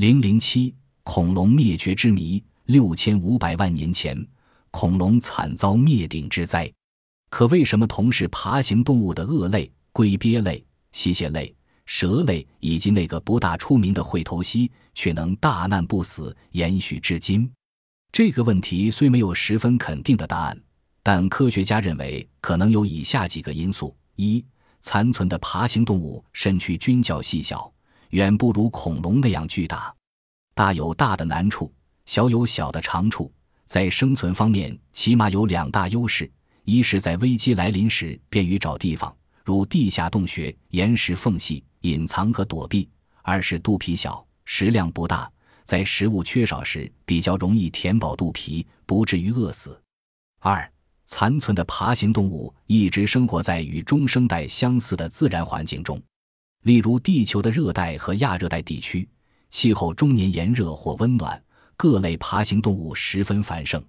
零零七，恐龙灭绝之谜。六千五百万年前，恐龙惨遭灭顶之灾。可为什么同是爬行动物的鳄类、龟鳖类、吸血类、蛇类，以及那个不大出名的喙头蜥，却能大难不死，延续至今？这个问题虽没有十分肯定的答案，但科学家认为可能有以下几个因素：一、残存的爬行动物身躯均较细小，远不如恐龙那样巨大，大有大的难处。小有小的长处，在生存方面起码有两大优势：一是，在危机来临时便于找地方，如地下洞穴、岩石缝隙隐藏和躲避；二是肚皮小，食量不大，在食物缺少时比较容易填饱肚皮，不至于饿死。二、残存的爬行动物一直生活在与中生代相似的自然环境中，例如地球的热带和亚热带地区，气候终年炎热或温暖。各类爬行动物十分繁盛，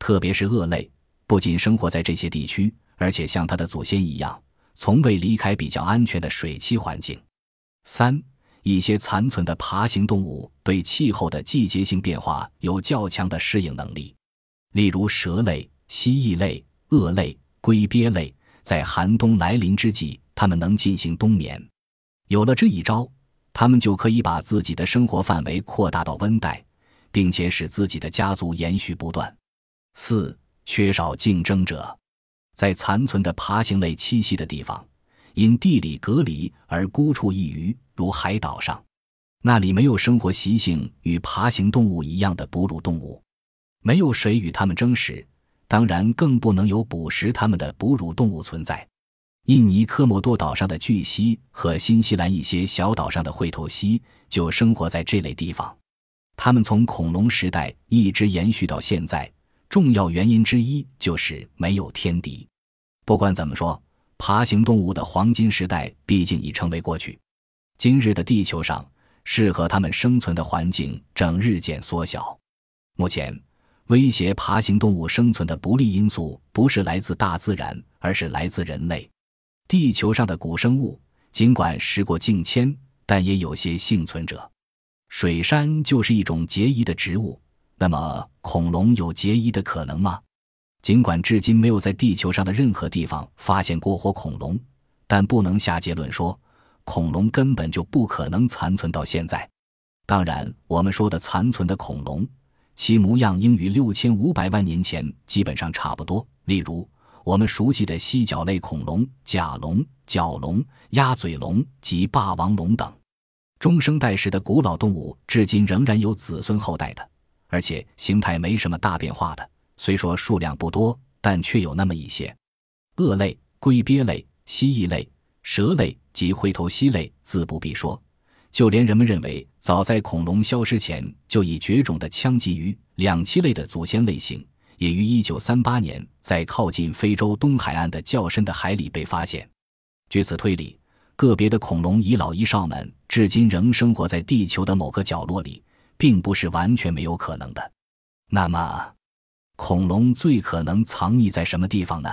特别是鳄类，不仅生活在这些地区，而且像它的祖先一样，从未离开比较安全的水栖环境。三，一些残存的爬行动物对气候的季节性变化有较强的适应能力，例如蛇类、蜥蜴类、鳄类、龟鳖类，在寒冬来临之际，它们能进行冬眠。有了这一招，它们就可以把自己的生活范围扩大到温带。并且使自己的家族延续不断。四、缺少竞争者，在残存的爬行类栖息的地方，因地理隔离而孤处一隅，如海岛上，那里没有生活习性与爬行动物一样的哺乳动物，没有谁与它们争食，当然更不能有捕食它们的哺乳动物存在。印尼科莫多岛上的巨蜥和新西兰一些小岛上的喙头蜥就生活在这类地方。它们从恐龙时代一直延续到现在，重要原因之一就是没有天敌。不管怎么说，爬行动物的黄金时代毕竟已成为过去。今日的地球上，适合它们生存的环境正日渐缩小。目前，威胁爬行动物生存的不利因素不是来自大自然，而是来自人类。地球上的古生物尽管时过境迁，但也有些幸存者。水杉就是一种结衣的植物，那么恐龙有结衣的可能吗？尽管至今没有在地球上的任何地方发现过活恐龙，但不能下结论说恐龙根本就不可能残存到现在。当然，我们说的残存的恐龙，其模样应与六千五百万年前基本上差不多。例如，我们熟悉的蜥脚类恐龙、甲龙、角龙、鸭嘴龙及霸王龙等。中生代时的古老动物，至今仍然有子孙后代的，而且形态没什么大变化的。虽说数量不多，但却有那么一些。鳄类、龟鳖类、蜥蜴类、蛇类及灰头蜥类，自不必说。就连人们认为早在恐龙消失前就已绝种的枪鲫鱼两栖类的祖先类型，也于1938年在靠近非洲东海岸的较深的海里被发现。据此推理。个别的恐龙遗老遗少们至今仍生活在地球的某个角落里，并不是完全没有可能的。那么，恐龙最可能藏匿在什么地方呢？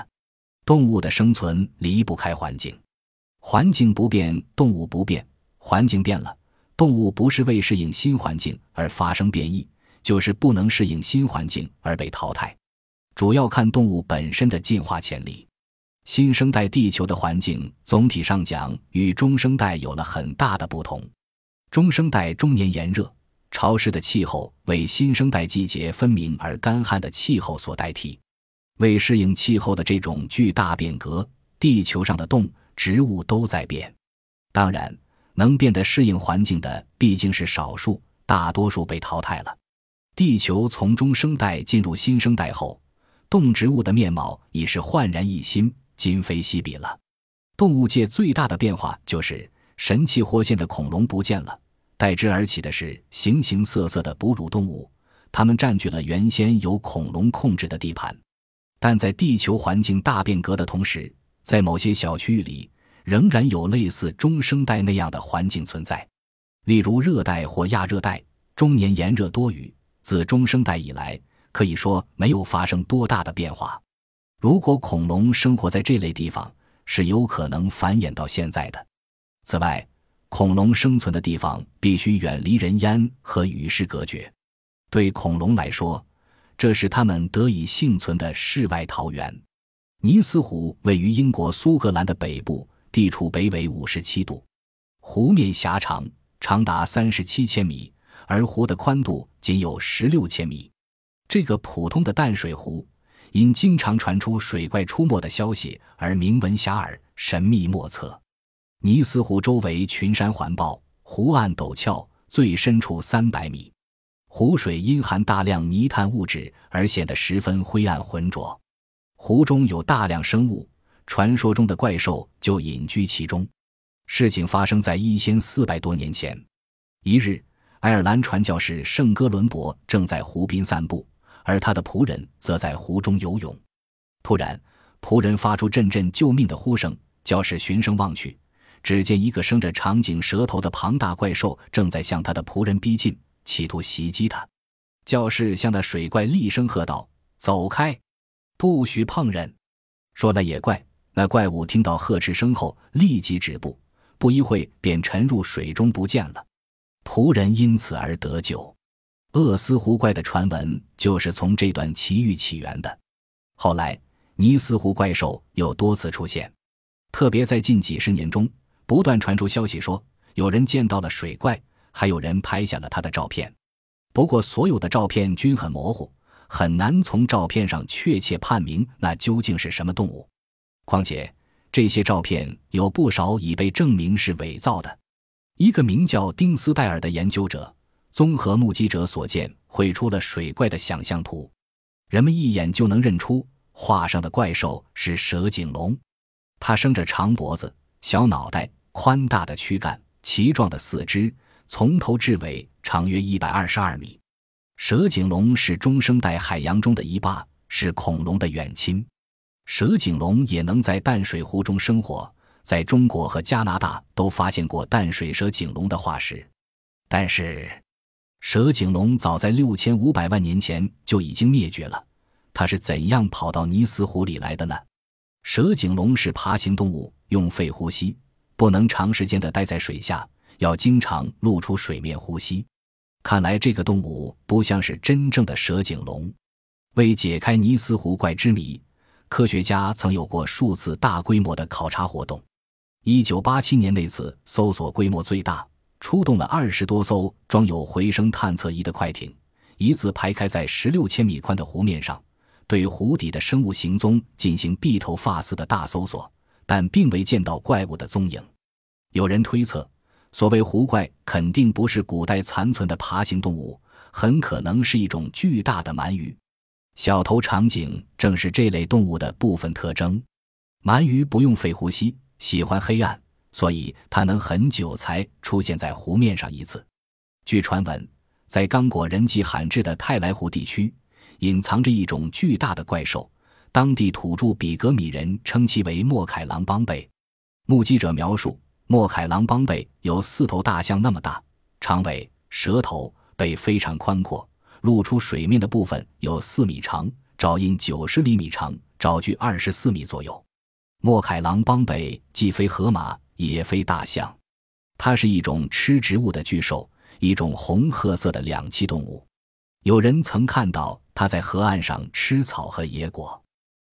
动物的生存离不开环境，环境不变，动物不变；环境变了，动物不是为适应新环境而发生变异，就是不能适应新环境而被淘汰。主要看动物本身的进化潜力。新生代地球的环境总体上讲与中生代有了很大的不同。中生代终年炎热、潮湿的气候为新生代季节分明而干旱的气候所代替。为适应气候的这种巨大变革，地球上的动植物都在变。当然，能变得适应环境的毕竟是少数，大多数被淘汰了。地球从中生代进入新生代后，动植物的面貌已是焕然一新。今非昔比了。动物界最大的变化就是神气活现的恐龙不见了，代之而起的是形形色色的哺乳动物，它们占据了原先由恐龙控制的地盘。但在地球环境大变革的同时，在某些小区域里，仍然有类似中生代那样的环境存在，例如热带或亚热带，终年炎热多雨。自中生代以来，可以说没有发生多大的变化。如果恐龙生活在这类地方，是有可能繁衍到现在的。此外，恐龙生存的地方必须远离人烟和与世隔绝。对恐龙来说，这是它们得以幸存的世外桃源。尼斯湖位于英国苏格兰的北部，地处北纬五十七度，湖面狭长，长达三十七千米，而湖的宽度仅有十六千米。这个普通的淡水湖，因经常传出水怪出没的消息而名闻遐迩、神秘莫测。尼斯湖周围群山环抱，湖岸陡峭，最深处三百米。湖水因含大量泥炭物质而显得十分灰暗浑浊。湖中有大量生物，传说中的怪兽就隐居其中。事情发生在一千四百多年前。一日，爱尔兰传教士圣哥伦伯正在湖边散步，而他的仆人则在湖中游泳。突然，仆人发出阵阵救命的呼声，教士循声望去。只见一个生着长颈蛇头的庞大怪兽正在向他的仆人逼近，企图袭击他。教士向那水怪厉声喝道：“走开，不许碰人！”说来也怪，那怪物听到呵斥声后立即止步，不一会便沉入水中不见了。仆人因此而得救。厄斯湖怪的传闻就是从这段奇遇起源的。后来，尼斯湖怪兽又多次出现，特别在近几十年中。不断传出消息说有人见到了水怪，还有人拍下了他的照片。不过，所有的照片均很模糊，很难从照片上确切判明那究竟是什么动物。况且，这些照片有不少已被证明是伪造的。一个名叫丁斯戴尔的研究者综合目击者所见，绘出了水怪的想象图。人们一眼就能认出画上的怪兽是蛇颈龙，它生着长脖子、小脑袋。宽大的躯干，奇壮的四肢，从头至尾长约一百二十二米。蛇颈龙是中生代海洋中的一霸，是恐龙的远亲。蛇颈龙也能在淡水湖中生活，在中国和加拿大都发现过淡水蛇颈龙的化石。但是，蛇颈龙早在六千五百万年前就已经灭绝了。它是怎样跑到尼斯湖里来的呢？蛇颈龙是爬行动物，用肺呼吸。不能长时间的待在水下，要经常露出水面呼吸。看来这个动物不像是真正的蛇颈龙。为解开尼斯湖怪之谜，科学家曾有过数次大规模的考察活动。一九八七年那次搜索规模最大，出动了二十多艘装有回声探测仪的快艇，一字排开在十六千米宽的湖面上，对湖底的生物行踪进行地头发丝的大搜索。但并未见到怪物的踪影。有人推测，所谓湖怪肯定不是古代残存的爬行动物，很可能是一种巨大的鳗鱼。小头长颈正是这类动物的部分特征。鳗鱼不用肺呼吸，喜欢黑暗，所以它能很久才出现在湖面上一次。据传闻，在刚果人迹罕至的泰来湖地区，隐藏着一种巨大的怪兽。当地土著比格米人称其为莫凯狼邦贝。目击者描述，莫凯狼邦贝有四头大象那么大，长尾、舌头、背非常宽阔，露出水面的部分有四米长，爪印九十厘米长，爪距二十四米左右。莫凯狼邦北既非河马，也非大象，它是一种吃植物的巨兽，一种红褐色的两栖动物。有人曾看到它在河岸上吃草和野果。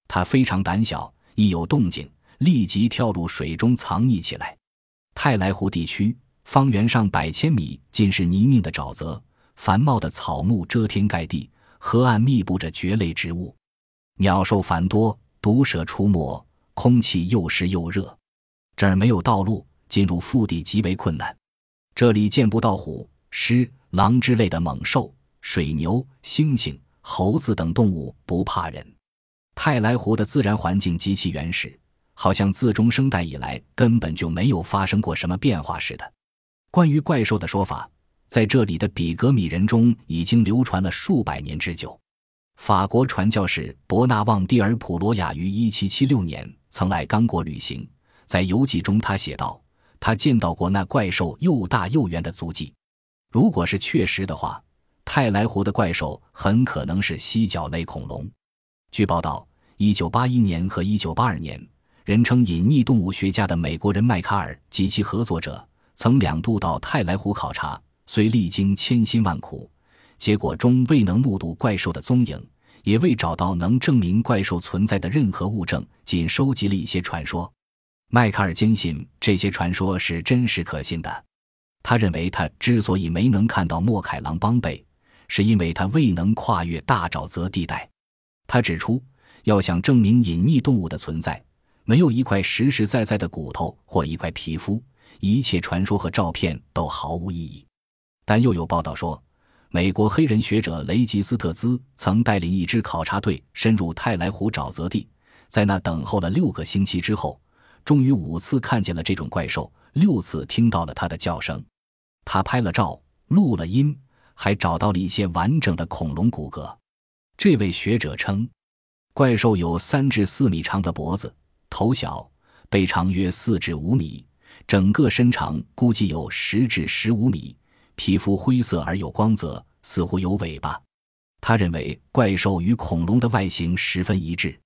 它非常胆小，一有动静立即跳入水中藏匿起来。泰来湖地区方圆上百千米尽是泥泞的沼泽，繁茂的草木遮天盖地，河岸密布着蕨类植物，鸟兽繁多，毒蛇出没，空气又湿又热。这儿没有道路，进入腹地极为困难。这里见不到虎、狮、狼之类的猛兽，水牛、猩猩、猴子等动物不怕人。泰来湖的自然环境极其原始，好像自中生代以来根本就没有发生过什么变化似的。关于怪兽的说法，在这里的比格米人中已经流传了数百年之久。法国传教士伯纳旺蒂尔·普罗亚于1776年曾来刚果旅行，在游记中他写道：“他见到过那怪兽又大又圆的足迹。如果是确实的话，泰莱湖的怪兽很可能是犀角类恐龙。”据报道，一九八一年和一九八二年，人称隐匿动物学家的美国人迈卡尔及其合作者曾两度到泰莱湖考察，虽历经千辛万苦，结果终未能目睹怪兽的踪影，也未找到能证明怪兽存在的任何物证，仅收集了一些传说。迈卡尔坚信这些传说是真实可信的。他认为，他之所以没能看到莫凯狼邦贝，是因为他未能跨越大沼泽地带。他指出，要想证明隐匿动物的存在，没有一块实实在在的骨头或一块皮肤。一切传说和照片都毫无意义，但又有报道说，美国黑人学者雷吉斯特兹曾带领一支考察队深入泰莱湖沼泽地，在那等候了六个星期之后，终于五次看见了这种怪兽，六次听到了它的叫声。他拍了照，录了音，还找到了一些完整的恐龙骨骼。这位学者称，怪兽有三至四米长的脖子，头小，背长约四至五米。整个身长估计有十至十五米，皮肤灰色而有光泽，似乎有尾巴。他认为怪兽与恐龙的外形十分一致。